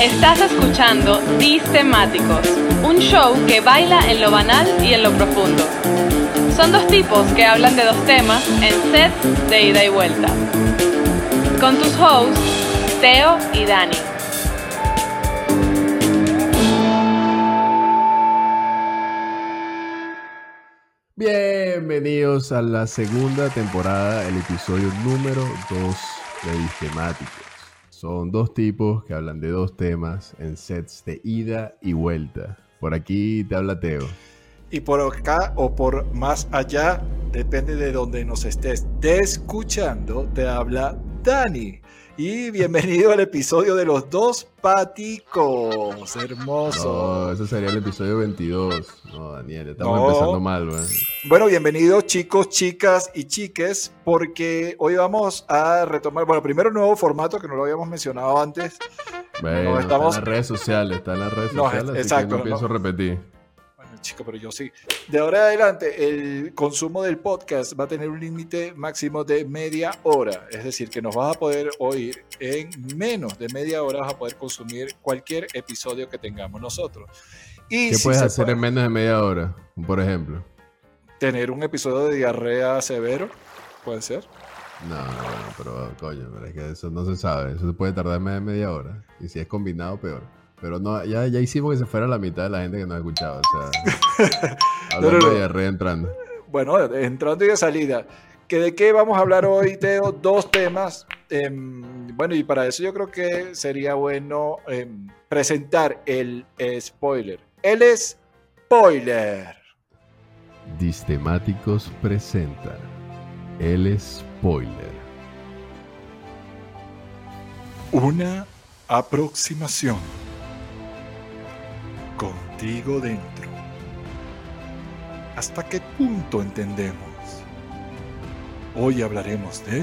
Estás escuchando Temáticos, un show que baila en lo banal y en lo profundo. Son dos tipos que hablan de dos temas en sets de ida y vuelta. Con tus hosts, Teo y Dani. Bienvenidos a la segunda temporada, el episodio número 2 de Distemáticos. Son dos tipos que hablan de dos temas en sets de ida y vuelta. Por aquí te habla Teo. Y por acá o por más allá, depende de donde nos estés escuchando, te habla Dani. Y bienvenido al episodio de los dos paticos. Hermoso. No, ese sería el episodio 22. No, Daniel, estamos empezando mal, güey. Bueno, bienvenidos chicos, chicas y chiques, porque hoy vamos a retomar, bueno, primero un nuevo formato que no lo habíamos mencionado antes. Bueno, estamos... en las redes sociales, está en las redes sociales, exacto, no pienso repetir chico, pero yo sí. De ahora en adelante, el consumo del podcast va a tener un límite máximo de media hora. Es decir, que nos vas a poder oír en menos de media hora, vas a poder consumir cualquier episodio que tengamos nosotros. Y ¿Qué puedes hacer en menos de media hora, por ejemplo? Tener un episodio de diarrea severo, puede ser. No, pero coño, pero es que eso no se sabe. Eso se puede tardar más de media hora. Y si es combinado, peor. Pero no, ya, ya hicimos que se fuera la mitad de la gente que nos escuchaba. O sea, hablando de reentrando. Bueno, entrando y de salida. ¿Que ¿De qué vamos a hablar hoy, Teo? Dos temas. Em, bueno, y para eso yo creo que sería bueno em, presentar el spoiler. El spoiler. Distemáticos presenta el spoiler. Una aproximación contigo dentro. ¿Hasta qué punto entendemos? Hoy hablaremos de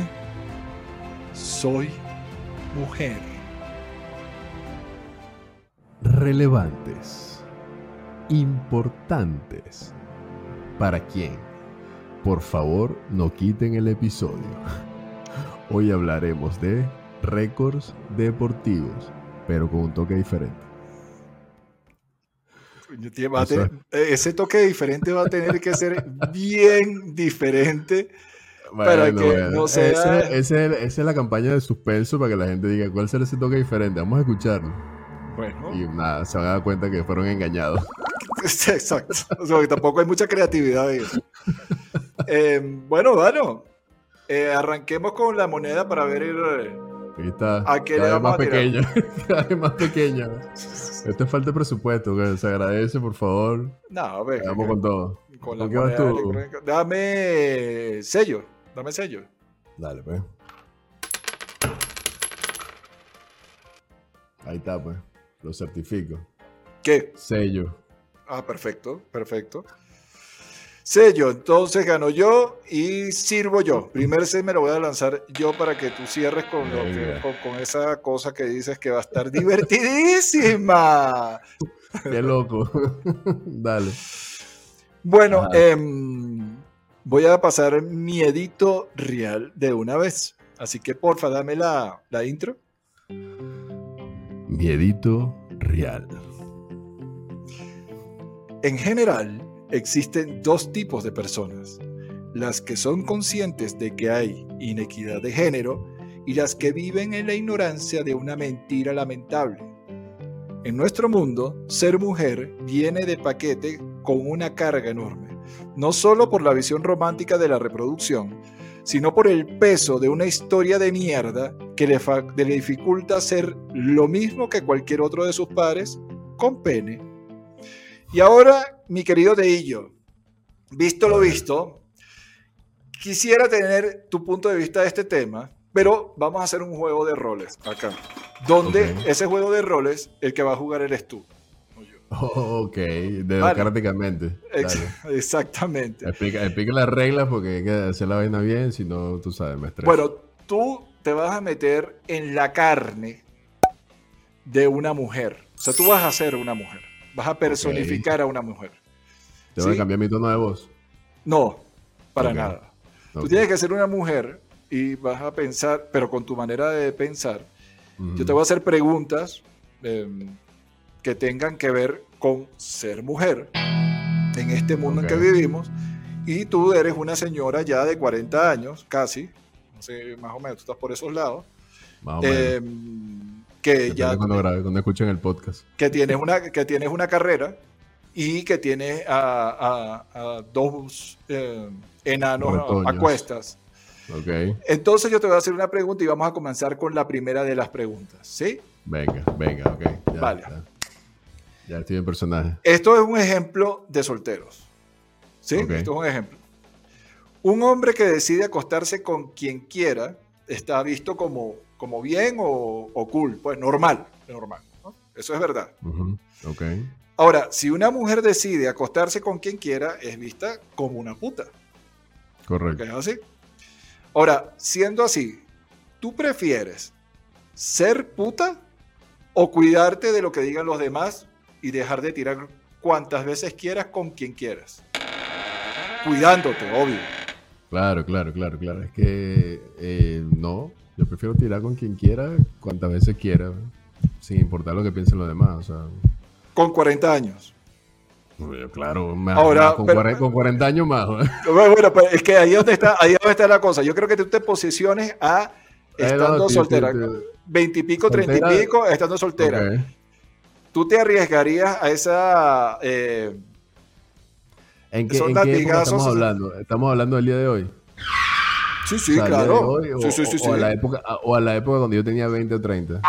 Soy mujer. Relevantes. Importantes. ¿Para quién? Por favor, no quiten el episodio. Hoy hablaremos de récords deportivos, pero con un toque diferente. Eh, ese toque diferente va a tener que ser bien diferente para que no sea... esa es la campaña de suspenso para que la gente diga cuál será ese toque diferente. Vamos a escucharlo. Bueno. Y nada, se van a dar cuenta que fueron engañados. Exacto. O sea, que tampoco hay mucha creatividad en eso. Em, bueno, bueno. Eh, arranquemos con la moneda para ver el, Aquí está. ¿A qué cada vez más pequeña. cada vez más pequeña. Esto es falta de presupuesto, que se agradece, por favor. No, ver. Vamos con todo. Con, la qué vas tú? Dame sello. Dame sello. Dale, pues. Ahí está, pues. Lo certifico. ¿Qué? Sello. Ah, perfecto, perfecto. Sello, entonces gano yo y sirvo yo. Primer set me lo voy a lanzar yo para que tú cierres con, con, esa cosa que dices que va a estar divertidísima. Qué loco. Dale. Bueno, em, voy a pasar mi edito real de una vez. Así que porfa, dame la, la intro. Mi edito real. En general, existen dos tipos de personas, las que son conscientes de que hay inequidad de género y las que viven en la ignorancia de una mentira lamentable. En nuestro mundo, ser mujer viene de paquete con una carga enorme, no solo por la visión romántica de la reproducción, sino por el peso de una historia de mierda que le, le dificulta ser lo mismo que cualquier otro de sus padres con pene. Y ahora mi querido Teillo, visto lo visto, quisiera tener tu punto de vista de este tema, pero vamos a hacer un juego de roles acá, donde ese juego de roles, el que va a jugar eres tú. ok, democráticamente. Exactamente. Explica, las reglas porque hay que hacer la vaina bien, si no, tú sabes, me Bueno, tú te vas a meter en la carne de una mujer. O sea, tú vas a ser una mujer. Vas a personificar a una mujer. ¿Te voy a cambiar mi tono de voz? No, para nada. Tú tienes que ser una mujer y vas a pensar, pero con tu manera de pensar. Yo te voy a hacer preguntas em, que tengan que ver con ser mujer en este mundo en que vivimos. Y tú eres una señora ya de 40 años, casi, no sé, más o menos, tú estás por esos lados, Más o menos. em, que Depende ya cuando, grabe, cuando escuchen el podcast. que tienes una, que tienes una carrera y que tienes a, a- a dos eh, enanos a, cuestas. Ok. Entonces yo te voy a hacer una pregunta y vamos a comenzar con la primera de las preguntas, ¿sí? Venga, venga, ok. Ya, Vale. Ya, Ya estoy en personaje. Esto es un ejemplo de solteros, ¿sí? Esto es un ejemplo. Un hombre que decide acostarse con quien quiera está visto como, como bien o, o cool, pues normal, normal. ¿no? Eso es verdad. Ujú, Ok. Ahora, si una mujer decide acostarse con quien quiera, es vista como una puta. Correcto. ¿Ok? ¿Así? Ahora, siendo así, ¿tú prefieres ser puta o cuidarte de lo que digan los demás y dejar de tirar cuantas veces quieras con quien quieras? Cuidándote, obvio. Claro, claro, claro, claro. Es que eh, no, yo prefiero tirar con quien quiera, cuantas veces quiera, sin importar lo que piensen los demás. O sea, Con 40 años. claro, más, Ahora, más, con, pero- 40, con 40 años más. ¿no? Bueno, bueno, pues es que ahí es donde está, ahí es donde está la cosa. Yo creo que tú te posiciones a Eh, estando no, soltera. Veintipico, treinta y pico, estando soltera. ¿Tú te arriesgarías a esa... eh, ¿En qué, en qué época latigazos, estamos hablando? ¿Estamos hablando del día de hoy? Sí, sí, O sea, claro. hoy, o, sí, sí, sí, o- sí. o a la época, o a la época cuando yo tenía 20 o 30.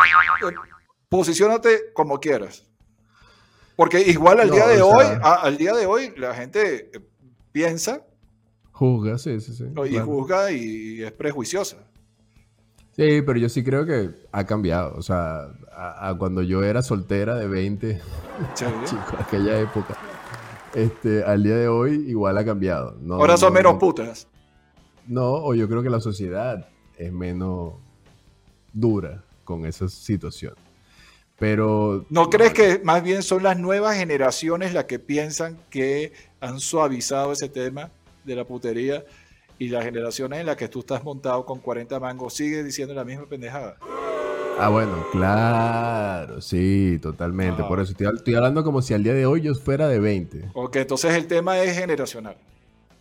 Posiciónate como quieras. Porque igual al No, día de hoy, sea- a- al día de hoy, la gente eh, piensa Juzga, sí, sí, sí. y claro. juzga y es prejuiciosa. Sí, pero yo sí creo que ha cambiado. O sea, a, a cuando yo era soltera de 20, ¿sí? chico, aquella época, este, al día de hoy igual ha cambiado. No, Ahora son no, menos no, putas. No, o yo creo que la sociedad es menos dura con esa situación. Pero... ¿No crees que más bien son las nuevas generaciones las que piensan que han suavizado ese tema de la putería y las generaciones en las que tú estás montado con 40 mangos sigue diciendo la misma pendejada? Ah, bueno, claro, sí, totalmente. Ah. Por eso estoy, estoy hablando como si al día de hoy yo fuera de 20. Ok, entonces el tema es generacional.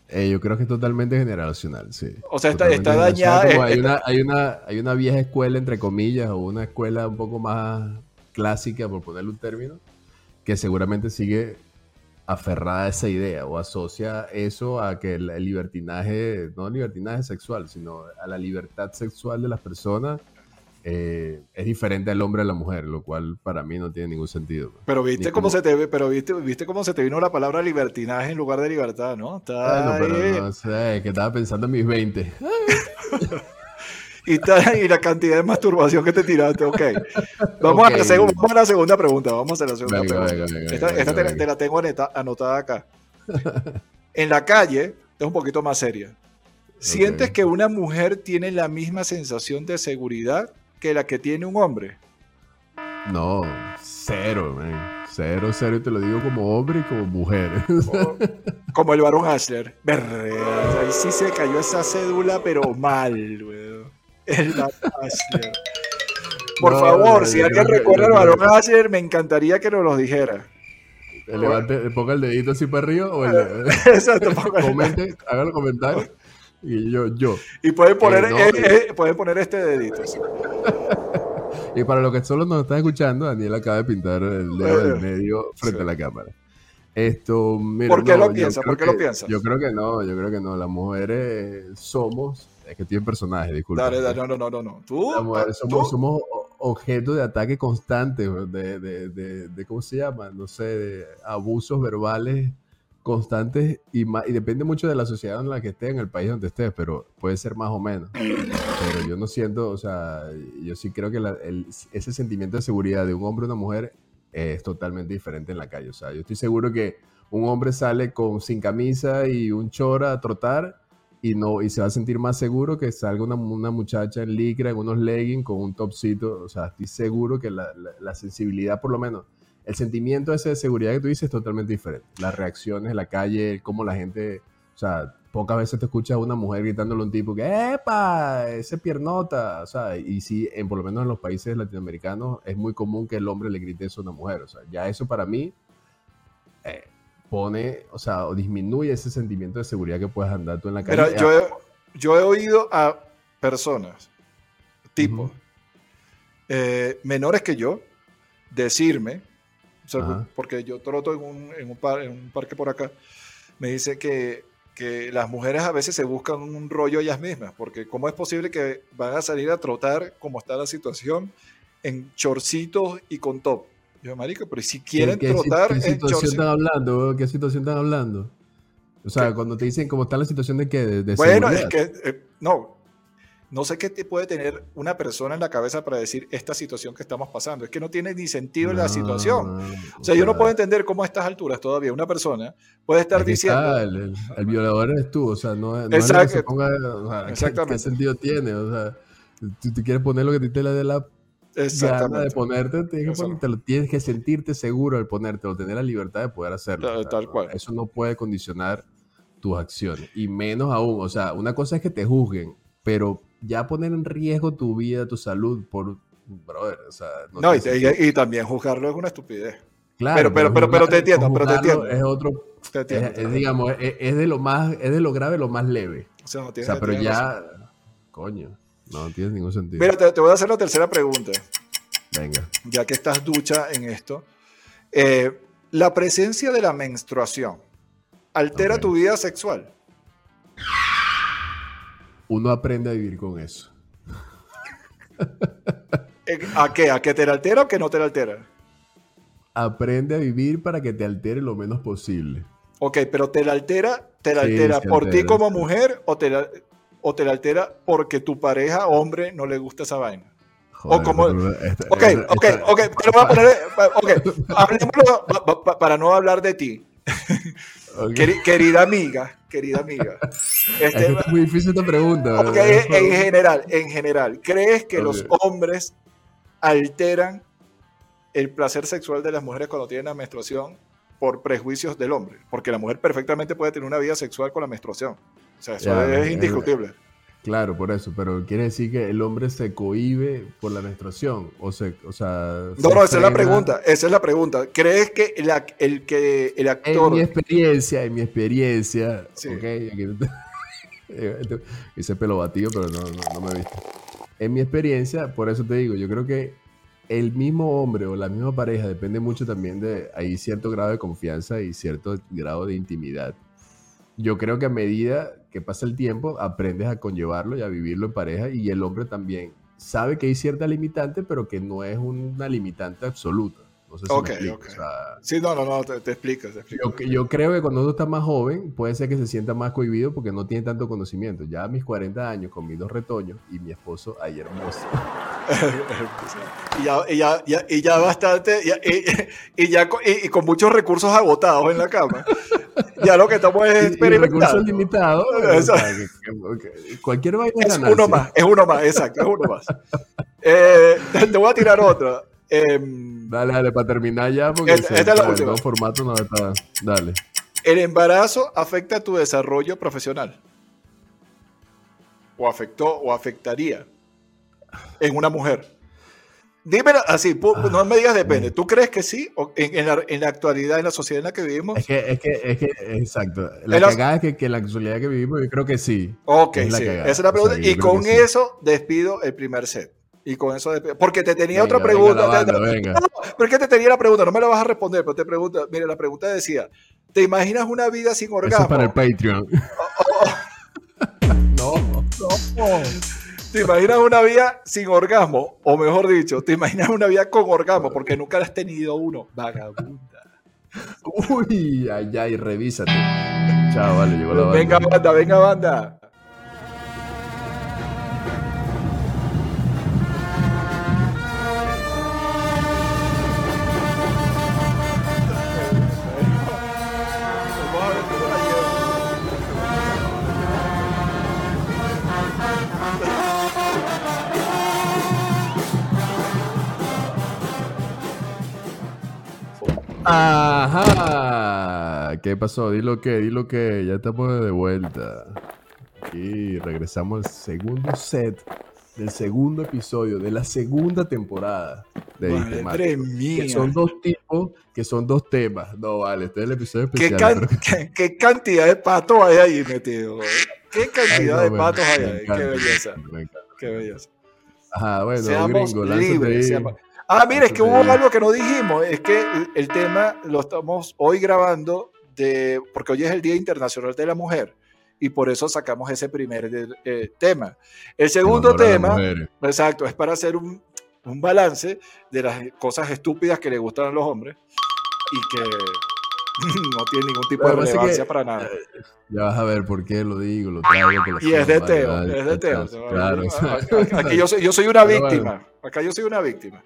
Eh, yo creo que es totalmente generacional, sí. O sea, está- está dañada, como eh, hay, está- una, hay, una, hay una vieja escuela, entre comillas, o una escuela un poco más clásica, por ponerle un término, que seguramente sigue aferrada a esa idea o asocia eso a que el libertinaje, no libertinaje sexual, sino a la libertad sexual de las personas eh, es diferente al hombre a la mujer, lo cual para mí no tiene ningún sentido. pues. Pero viste Ni cómo se te ve- pero viste, viste cómo se te vino la palabra libertinaje en lugar de libertad, ¿no? Está Bueno, pero no sé, que estaba pensando en mis 20. y, la cantidad de masturbación que te tiraste, ok. Vamos, a, la vamos a la segunda pregunta, vamos a la segunda Venga, pregunta. venga, venga, esta te, la tengo anota- anotada acá. en la calle es un poquito más seria. ¿Sientes que una mujer tiene la misma sensación de seguridad que la que tiene un hombre? No, cero, man. Cero, cero, y te lo digo como hombre y como mujer. O- como el varón. Berrea, ahí sí se cayó esa cédula, pero mal, weón. El varón Ashler. Por No, favor, no, si alguien recuerda al varón Ashler, me encantaría que nos lo dijera. Levante, ponga el dedito así para arriba o el, Exacto, póngale. comente, haga los comentarios. Y yo, yo. Y pueden poner, Eh, no, eh, eh. poner este dedito. Y para los que solo nos están escuchando, Daniel acaba de pintar el dedo del Eh, medio frente sí. a la cámara. Esto, mira, ¿Por qué no, lo piensas? ¿Por qué lo piensas? Yo creo que no, yo creo que no. Las mujeres somos, es que tienen personajes, disculpa. Dale, dale, no, no, no, no, no. Tú, Las mujeres tú- somos, somos objeto de ataque constante, de, de, de, de- ¿cómo se llama? No sé, de abusos verbales constantes y, ma- y depende mucho de la sociedad en la que estés, en el país donde estés, pero puede ser más o menos. Pero yo no siento, o sea, yo sí creo que el- ese sentimiento de seguridad de un hombre o una mujer es totalmente diferente en la calle. O sea, yo estoy seguro que un hombre sale con sin camisa y un chora a trotar y no y se va a sentir más seguro que salga una, una muchacha en licra, en unos leggings, con un topcito. O sea, estoy seguro que la- la sensibilidad, por lo menos, el sentimiento ese de seguridad que tú dices es totalmente diferente. Las reacciones en la calle, cómo la gente, o sea, pocas veces te escuchas a una mujer gritándole a un tipo que, ¡epa! Ese piernota. O sea, y sí, en, por lo menos en los países latinoamericanos es muy común que el hombre le grite eso a una mujer. O sea, ya eso para mí eh, pone, o sea, o disminuye ese sentimiento de seguridad que puedes andar tú en la calle. Pero yo he, yo he oído a personas, tipo, eh, menores que yo, decirme, o sea, Ajá. porque yo troto en un, en un, par- en un parque por acá, me dice que, que las mujeres a veces se buscan un rollo ellas mismas, porque ¿cómo es posible que van a salir a trotar, como está la situación, en chorcitos y con top? Yo, marico, pero ¿y si quieren ¿Qué, qué, si- trotar qué en situación chorcitos? están hablando? ¿Qué situación están hablando? O sea, ¿Qué? cuando te dicen cómo está la situación de qué, de, de Bueno, es que eh, no. No sé qué te puede tener una persona en la cabeza para decir esta situación que estamos pasando. Es que no tiene ni sentido la No, situación. O sea, yo no puedo entender cómo a estas alturas todavía una persona puede estar es diciendo. el, el- el violador eres tú, o sea, no, es- no es lo que Exacto. se ponga, o sea, ¿qué- ¿qué, Exactamente. sentido tiene? O sea, tú te quieres poner lo que te le dé la gana de Exactamente. ponerte, tienes que, ponértelo, tienes que sentirte seguro al ponértelo, tener la libertad de poder hacerlo. Tal- tal cual. Eso no puede condicionar tus acciones, y menos aún, o sea, una cosa es que te juzguen, pero ya poner en riesgo tu vida, tu salud por, brother, o sea, no No, y, tiene y- y también juzgarlo es una estupidez. Claro, pero- pero- pero- pero te entiendo, pero te entiendo. Es otro, Te es, entiendo. es, digamos, es, es de lo más, es de lo grave lo más leve. O sea, no O tienes- sea, pero razón. ya, coño, no tiene ningún sentido. Mira, te, te voy a hacer la tercera pregunta, Venga. ya que estás ducha en esto. Eh, la presencia de la menstruación altera Ok. tu vida sexual. Uno aprende a vivir con eso. Eh, ¿A qué? ¿A que te la altera o que no te la altera? Aprende a vivir para que te altere lo menos posible. Ok, pero te la altera, te la Sí, altera por ti como mujer o te la, o te la altera porque tu pareja hombre no le gusta esa vaina. Joder, como- pero esta- Ok, esta- ok, esta- ok, te lo voy a poner. Ok, hablemoslo pa- pa- para no hablar de ti. querida amiga, querida amiga. Es Este, está muy difícil esta pregunta. ok, ¿verdad? en general, en general, ¿crees que los hombres alteran el placer sexual de las mujeres cuando tienen la menstruación por prejuicios del hombre? Porque la mujer perfectamente puede tener una vida sexual con la menstruación. O sea, eso es indiscutible. Claro, por eso, pero quiere decir que el hombre se cohíbe por la menstruación. O, se, o sea. No, se no, esa es la pregunta. Esa es la pregunta. ¿Crees que el, que el En actor mi experiencia, en mi experiencia, Sí. ok, aquí- hice pelo batido, pero no, no, no me he visto. En mi experiencia, por eso te digo, yo creo que el mismo hombre o la misma pareja depende mucho también de, hay cierto grado de confianza y cierto grado de intimidad. Yo creo que a medida que pasa el tiempo, aprendes a conllevarlo y a vivirlo en pareja y el hombre también sabe que hay cierta limitante, pero que no es una limitante absoluta. No sé si me Ok, explico, ok. o sea, Sí, no, no, no, te, te explicas, te explicas. yo, yo creo que cuando uno está más joven, puede ser que se sienta más cohibido porque no tiene tanto conocimiento. Ya a mis 40 años, con mis dos retoños y mi esposo, ahí hermoso. y, ya, y, ya, ya- y ya bastante, y, y- y ya con, y, con muchos recursos agotados en la cama. Ya lo que estamos es y recursos experimentando. limitados. O sea, cualquier vaina Es ganarse. uno más, es uno más, exacto, es uno más. Eh, te, te voy a tirar otra. Em, Dale, dale, para terminar ya, porque Esta- esta es la última. nuevo formato no está. Dale. ¿El embarazo afecta tu desarrollo profesional? ¿O afectó o afectaría en una mujer? Dímelo así, pu- no me digas depende. ¿Tú crees que sí? ¿O en, en la, en la actualidad, en la sociedad en la que vivimos? Es que, es que, es que, exacto. La cagada es que, que en la actualidad que vivimos, yo creo que sí. Ok, es sí, esa es la O sea, pregunta. y con sí. eso despido el primer set. Y con eso despido. Porque te tenía Venga, otra pregunta. banda, te- venga. no, pero es que te tenía la pregunta, no me la vas a responder, pero te pregunta, mire, la pregunta decía, ¿te imaginas una vida sin Eso orgasmo? es para el Patreon. no. ¿Te imaginas una vida sin orgasmo? O mejor dicho, ¿te imaginas una vida con orgasmo? Porque nunca has tenido uno. Vagabunda. Uy, ay, ay, revísate. Chao, vale, llegó la banda. Venga, banda, venga, banda. Ajá. ¿qué pasó? Dilo que, dilo que, ya estamos de vuelta. Y regresamos al segundo set del segundo episodio de la segunda temporada de Madre Disquemático. mía. Que son dos tipos, que son dos temas. No, vale, este es el episodio ¿Qué, especial. can- qué- qué cantidad de patos hay ahí metidos? eh? ¿Qué Ay, cantidad no, de me- patos hay me ahí? Qué belleza, qué belleza. Ajá, bueno, Seamos gringo, libres. ahí. seamos- Ah, mira, es que hubo algo que no dijimos. Es que el, tema lo estamos hoy grabando de, porque hoy es el Día Internacional de la Mujer y por eso sacamos ese primer eh, tema. El segundo tema, exacto, es para hacer un, un balance de las cosas estúpidas que le gustan a los hombres y que no tienen ningún tipo de que, relevancia para nada. Ya vas a ver por qué lo digo, lo traigo. por Y es de Teo, es de Teo. Claro. Aquí yo soy, yo soy una Pero bueno. víctima. Acá yo soy una víctima.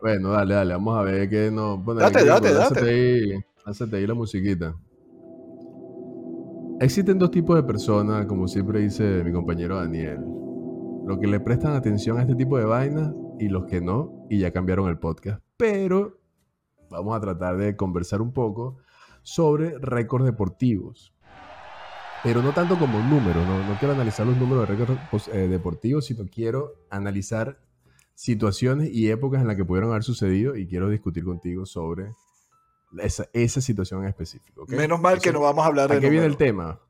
Bueno, dale, dale, vamos a ver qué no. Bueno, Date, date, date. Ahí, la musiquita. Existen dos tipos de personas, como siempre dice mi compañero Daniel. Los que le prestan atención a este tipo de vainas y los que no, y ya cambiaron el podcast. Pero vamos a tratar de conversar un poco sobre récords deportivos. Pero no tanto como números, no, no quiero analizar los números de récords pos- eh, deportivos, sino quiero analizar situaciones y épocas en las que pudieron haber sucedido y quiero discutir contigo sobre esa, esa situación en específico. Menos mal que no vamos a hablar ¿A de qué viene el tema?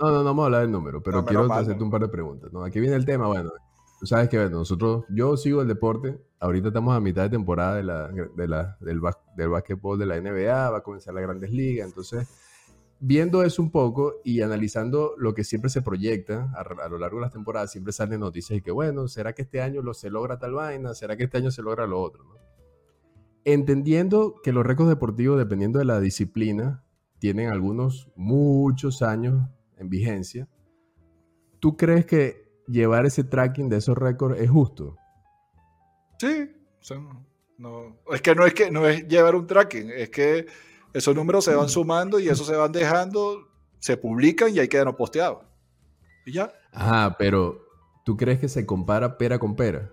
No, no, no vamos a hablar del número, pero No, quiero mal, hacerte ¿no? un par de preguntas. ¿no? ¿A qué viene el tema? Bueno, tú sabes que bueno, nosotros, yo sigo el deporte, ahorita estamos a mitad de temporada de la, de la- del, bas- del básquetbol de la NBA, va a comenzar las grandes ligas, entonces viendo eso un poco y analizando lo que siempre se proyecta a, lo largo de las temporadas, siempre salen noticias y que, bueno, ¿será que este año lo, se logra tal vaina? ¿Será que este año se logra lo otro? Entendiendo que los récords deportivos, dependiendo de la disciplina, tienen algunos muchos años en vigencia, ¿tú crees que llevar ese tracking de esos récords es justo? Sí. no, es que no es que no es llevar un tracking, es que esos números se van sumando y esos se van dejando, se publican y ahí quedan posteados. Y ya. Ajá, pero ¿tú crees que se compara pera con pera?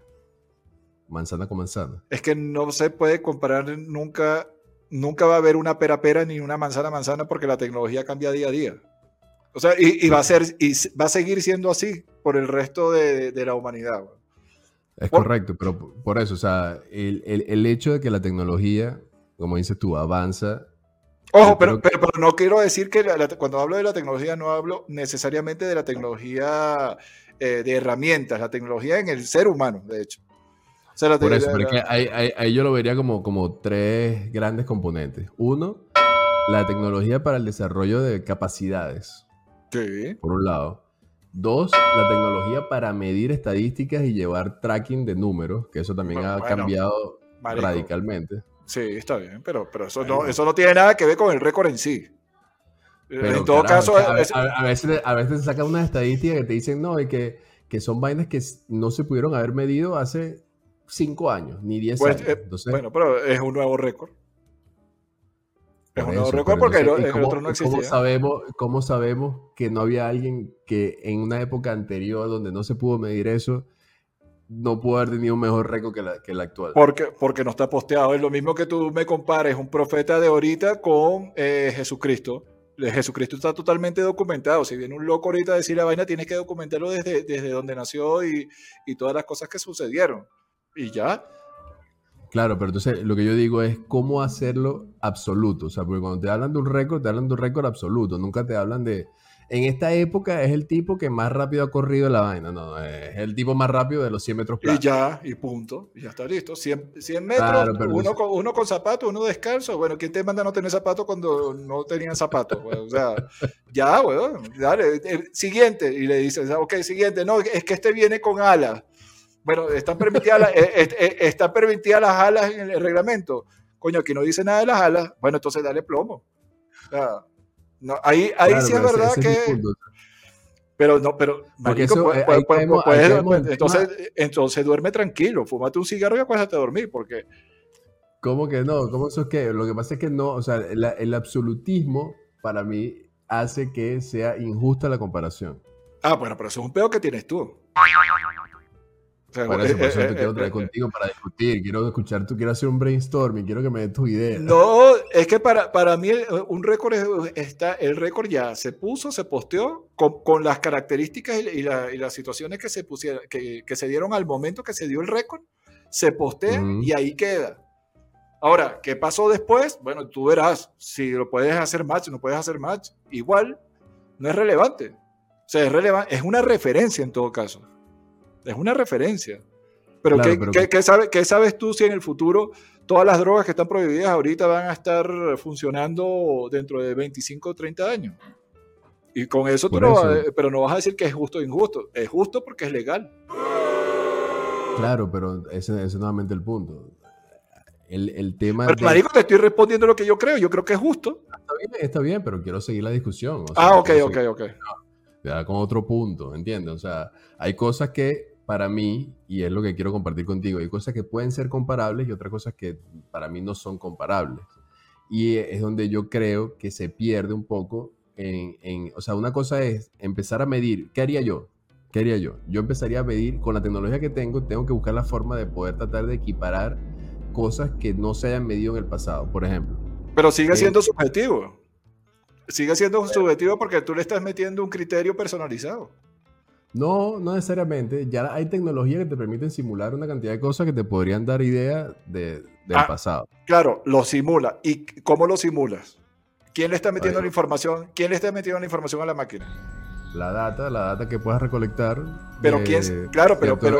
Manzana con manzana. Es que no se puede comparar nunca, nunca va a haber una pera pera ni una manzana manzana porque la tecnología cambia día a día. O sea, y, y va a ser, y va a seguir siendo así por el resto de, de la humanidad. güey. Es Por- correcto, pero por por eso, o sea, el, el- el hecho de que la tecnología, como dices tú, avanza. Ojo, pero, pero, pero no quiero decir que la- cuando hablo de la tecnología no hablo necesariamente de la tecnología eh, de herramientas, la tecnología en el ser humano, de hecho. O sea, la Por eso, la- pero es la- que ahí, ahí- ahí yo lo vería como, como tres grandes componentes. Uno, la tecnología para el desarrollo de capacidades, Sí. por un lado. Dos, la tecnología para medir estadísticas y llevar tracking de números, que eso también Bueno, ha bueno, cambiado marico. radicalmente. Sí, está bien, pero, pero eso, no, eso no tiene nada que ver con el récord en sí. Pero, en todo carajo, caso, a, es- a- a veces, a veces sacan unas estadísticas que te dicen, no, y que, que son vainas que no se pudieron haber medido hace cinco años, ni diez pues, años. eh, bueno, pero es un nuevo récord. Es un nuevo récord porque entonces, el, ¿y el cómo- otro no y ¿cómo existía. sabemos, ¿Cómo sabemos que no había alguien que en una época anterior donde no se pudo medir eso, no pudo haber tenido un mejor récord que, la, que el actual? Porque, porque no está posteado. Es lo mismo que tú me compares un profeta de ahorita con eh, Jesucristo. Eh, Jesucristo está totalmente documentado. Si viene un loco ahorita a decir la vaina, tienes que documentarlo desde, desde donde nació y, y todas las cosas que sucedieron. Y ya. Claro, pero entonces lo que yo digo es cómo hacerlo absoluto. O sea, porque cuando te hablan de un récord, te hablan de un récord absoluto. Nunca te hablan de. En esta época es el tipo que más rápido ha corrido la vaina. No, es el tipo más rápido de los 100 metros Y planos. ya, y punto. Y ya está listo. 100, 100 metros, Claro, uno, con, uno con zapatos, uno descalzo. Bueno, ¿quién te manda no tener zapatos cuando no tenían zapatos? güey? O sea, ya, weón. Dale, el siguiente. Y le dices, ok, siguiente. No, es que este viene con alas. Bueno, están permitidas, las- eh, eh, están permitidas las alas en el reglamento. Coño, aquí no dice nada de las alas. Bueno, entonces dale plomo. O sea, no, ahí ahí Claro, sí es ese- verdad ese que. Pero no, pero marico, entonces, entonces duerme tranquilo, fúmate un cigarro y acuéstate a dormir, porque ¿Cómo que no? ¿Cómo eso es que? Lo que pasa es que no, o sea, la- el absolutismo para mí hace que sea injusta la comparación. ah, bueno, pero eso es un pedo que tienes tú. Sea, Por eso, eh, por eso eh, te quiero eh, traer contigo para discutir. Quiero escuchar, tú quiero hacer un brainstorming, quiero que me des tus ideas. No, es que para, para mí un récord está, el récord ya se puso, se posteó con, con las características y, la, y, las situaciones que se pusieron, que, que, se dieron al momento que se dio el récord, se postea y ahí queda. Ahora, ¿qué pasó después? Bueno, tú verás si lo puedes hacer match, no puedes hacer match. Igual, no es relevante. O sea, es relevante, es una referencia en todo caso. Es una referencia. Pero, ¿qué, ¿qué, ¿qué sabes tú si en el futuro todas las drogas que están prohibidas ahorita van a estar funcionando dentro de 25 o 30 años. Y con eso tú no, pero no vas a decir que es justo o injusto. Es justo porque es legal. Claro, pero ese, es nuevamente el punto. El, el tema. Pero, marico, te estoy respondiendo lo que yo creo. Yo creo que es justo. Está bien, está bien pero quiero seguir la discusión. ah, ok, ok, ok. Ya con otro punto, ¿entiendes? O sea, hay cosas que para mí, y es lo que quiero compartir contigo, hay cosas que pueden ser comparables y otras cosas que para mí no son comparables. Y es donde yo creo que se pierde un poco en, o sea, una cosa es empezar a medir, ¿qué haría yo? ¿Qué haría yo? Yo empezaría a medir, con la tecnología que tengo, tengo que buscar la forma de poder tratar de equiparar cosas que no se hayan medido en el pasado, por ejemplo. Pero sigue eh, siendo subjetivo. Sigue siendo subjetivo porque tú le estás metiendo un criterio personalizado. No, no necesariamente. Ya hay tecnología que te permiten simular una cantidad de cosas que te podrían dar idea de, del ah, pasado. Claro, lo simula. ¿Y cómo lo simulas? ¿Quién le está metiendo la información? ¿Quién le está metiendo la información a la máquina? La data, la data que puedas recolectar. Pero quién, claro, pero, pero,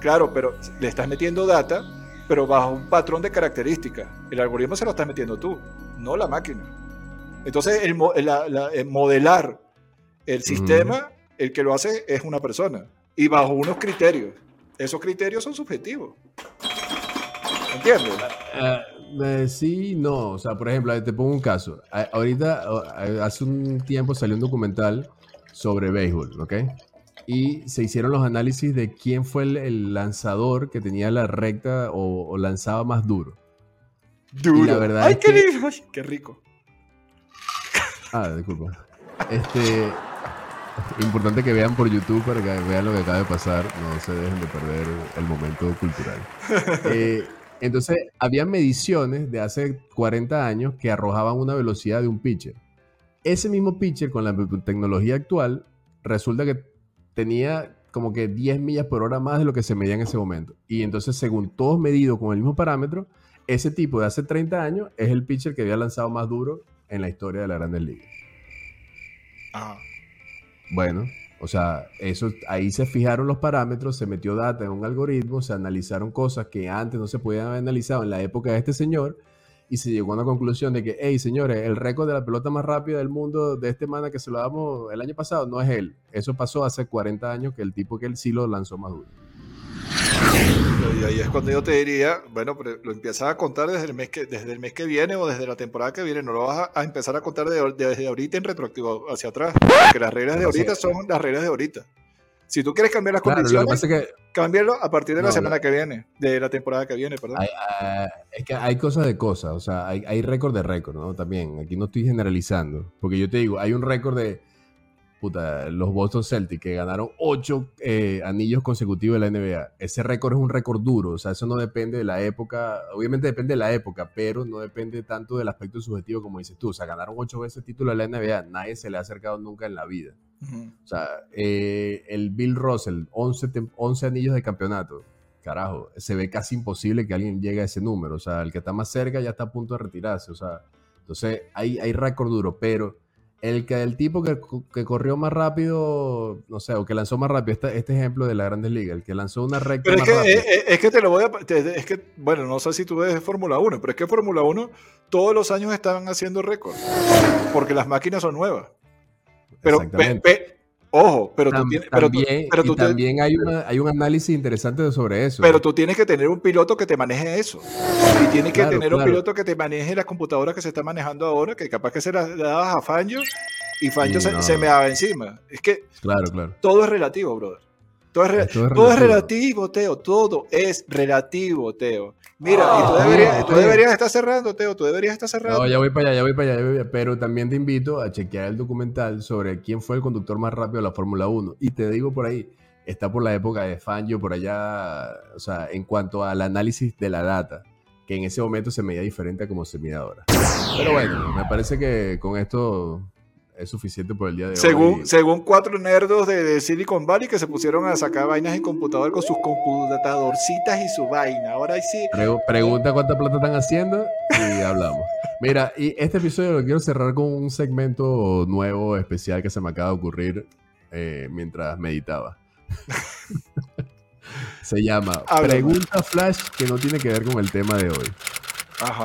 claro, pero le estás metiendo data, pero bajo un patrón de características. El algoritmo se lo estás metiendo tú, no la máquina. Entonces, el, modelar el sistema el que lo hace es una persona y bajo unos criterios. Esos criterios son subjetivos. ¿Entiendes? Eh, eh, sí, no. O sea, por ejemplo, te pongo un caso. ahorita, hace un tiempo salió un documental sobre béisbol, ¿ok? Y se hicieron los análisis de quién fue el, lanzador que tenía la recta o, lanzaba más duro. Duro. la verdad ¡Ay, qué, qué rico! Ah, disculpa. Este, Importante que vean por YouTube para que vean lo que acaba de pasar. No se dejen de perder el momento cultural. Eh, entonces, había mediciones de hace 40 años que arrojaban una velocidad de un pitcher. Ese mismo pitcher con la tecnología actual resulta que tenía como que 10 millas por hora más de lo que se medía en ese momento. Y entonces, según todos medidos con el mismo parámetro, ese tipo de hace 30 años es el pitcher que había lanzado más duro en la historia de la Grandes Ligas. Ajá. Bueno, o sea, eso, ahí se fijaron los parámetros, se metió data en un algoritmo, se analizaron cosas que antes no se podían haber analizado en la época de este señor y se llegó a una conclusión de que, hey, señores, el récord de la pelota más rápida del mundo de este mana que se lo damos el año pasado no es él. Eso pasó hace 40 años que el tipo que él sí lo lanzó más duro. Y ahí es cuando yo te diría, bueno, pero lo empiezas a contar desde el mes que, desde el mes que viene o desde la temporada que viene, no lo vas a, empezar a contar desde ahorita en retroactivo hacia atrás, porque las reglas de ahorita son las reglas de ahorita. Si tú quieres cambiar las condiciones, que cambiarlo a partir de la semana que viene, de la temporada que viene, perdón. Ah, es que hay cosas de cosas, o sea, hay, hay récord de récord, ¿no? También, aquí no estoy generalizando, porque yo te digo, hay un récord de los Boston Celtics que ganaron ocho eh, anillos consecutivos de la NBA. Ese récord es un récord duro, o sea, eso no depende de la época, obviamente depende de la época, pero no depende tanto del aspecto subjetivo como dices tú. O sea, ganaron ocho veces el título de la NBA, nadie se le ha acercado nunca en la vida. O sea, eh, el Bill Russell, 11, 11 anillos de campeonato. Carajo, se ve casi imposible que alguien llegue a ese número. O sea, el que está más cerca ya está a punto de retirarse. O sea, entonces hay, hay récord duro, pero el, que, el tipo que, que, corrió más rápido, no sé, o que lanzó más rápido, este, este ejemplo de la Grandes Ligas, el que lanzó una recta pero es que, eh, eh, Es, que te lo voy a... es que, bueno, no sé si tú ves Fórmula 1, pero es que Fórmula 1 todos los años están haciendo récords, porque las máquinas son nuevas. Pero, Ojo, pero tú tienes. Pero también, pero también hay, una, hay un análisis interesante sobre eso. Pero tú tienes que tener un piloto que te maneje eso. Y tienes que tener un piloto que te maneje las computadoras que se está manejando ahora, que capaz que se las dabas a Fangio y Fangio se, me daba encima. Es que claro. todo es relativo, brother. Todo es, relativo. Teo. Todo es relativo, Teo. Mira, y tú ah, deberías, tú deberías estar cerrando, Teo. Tú deberías estar cerrando. No, ya voy para allá, ya voy para allá. Pero también te invito a chequear el documental sobre quién fue el conductor más rápido de la Fórmula 1. Y te digo por ahí, está por la época de Fangio, por allá, o sea, en cuanto al análisis de la data. que en ese momento se medía diferente a como se mide ahora. Pero bueno, me parece que con esto es suficiente por el día de según, hoy. Según cuatro nerdos de, de, Silicon Valley que se pusieron a sacar vainas en computador con sus computadorcitas y su vaina. Ahora sí. Pre pregunta cuánta plata están haciendo y hablamos. Mira, y este episodio lo quiero cerrar con un segmento nuevo, especial que se me acaba de ocurrir eh, mientras meditaba. se llama. Pregunta Flash que no tiene que ver con el tema de hoy. Ajá.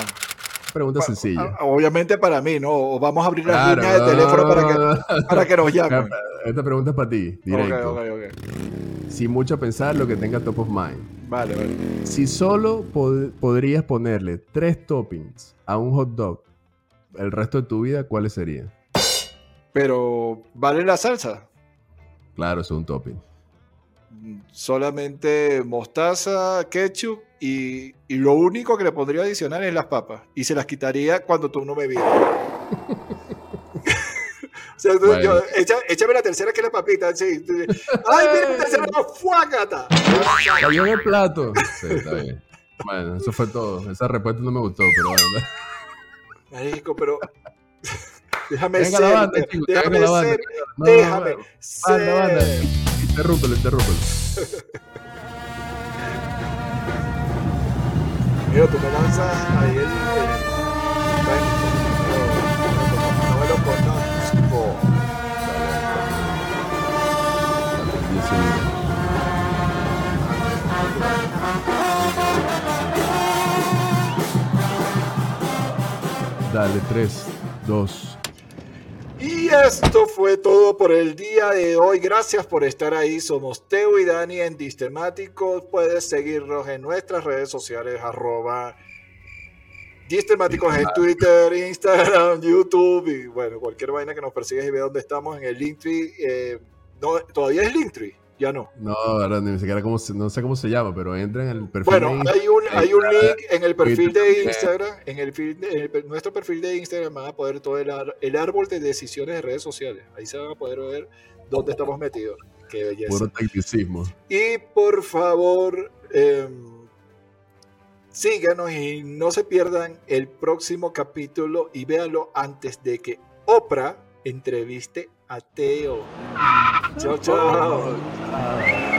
Pregunta Pa- sencilla. a- Obviamente para mí, ¿no? O vamos a abrir las Claro, líneas de teléfono para que, para que nos llamen. Esta pregunta es para ti, directo. Ok, ok, ok. Sin mucho pensar, lo que tenga top of mind. Vale, vale. Si solo pod- podrías ponerle tres toppings a un hot dog el resto de tu vida, ¿cuáles serían? Pero, ¿vale la salsa? Claro, es un topping. Solamente mostaza, ketchup y, y lo único que le pondría adicional es las papas. Y se las quitaría cuando tú no me vieras. o sea, tú- yo- echa- échame la tercera que es la papita. sí, ¡Ay, mira, la tercera! no, ¡Fuácata! Cayó en el plato. Sí, está bien. Bueno, eso fue todo. Esa respuesta no me gustó, pero bueno. Marico, pero... Déjame Venga ser, la banda, chicos, déjame la banda. ser, No, déjame no, banda. ser. Interrúmpelo, interrúmpelo. Mira, tú me lanzas ahí el... el- segundos. Dale, 3, 2. Y esto fue todo por el día de hoy. Gracias por estar ahí. Somos Teo y Dani en Distemáticos. Puedes seguirnos en nuestras redes sociales, arroba Distemáticos en Twitter, Instagram, YouTube y bueno, cualquier vaina que nos persigas y vea dónde estamos en el Linktree. Eh, no, todavía es Linktree, ya no. No, ahora ni siquiera cómo se, no sé cómo se llama, pero entra en el perfil. Bueno, de hay un, hay un link en el perfil de eh. Instagram. En, el, en el nuestro perfil de Instagram van a poder todo el, el árbol de decisiones de redes sociales. Ahí se van a poder ver dónde estamos metidos. Qué belleza. Puro tecnicismo. Y por favor, em, síganos y no se pierdan el próximo capítulo y véanlo antes de que Oprah entreviste a Teo. Chao, chao. Ah.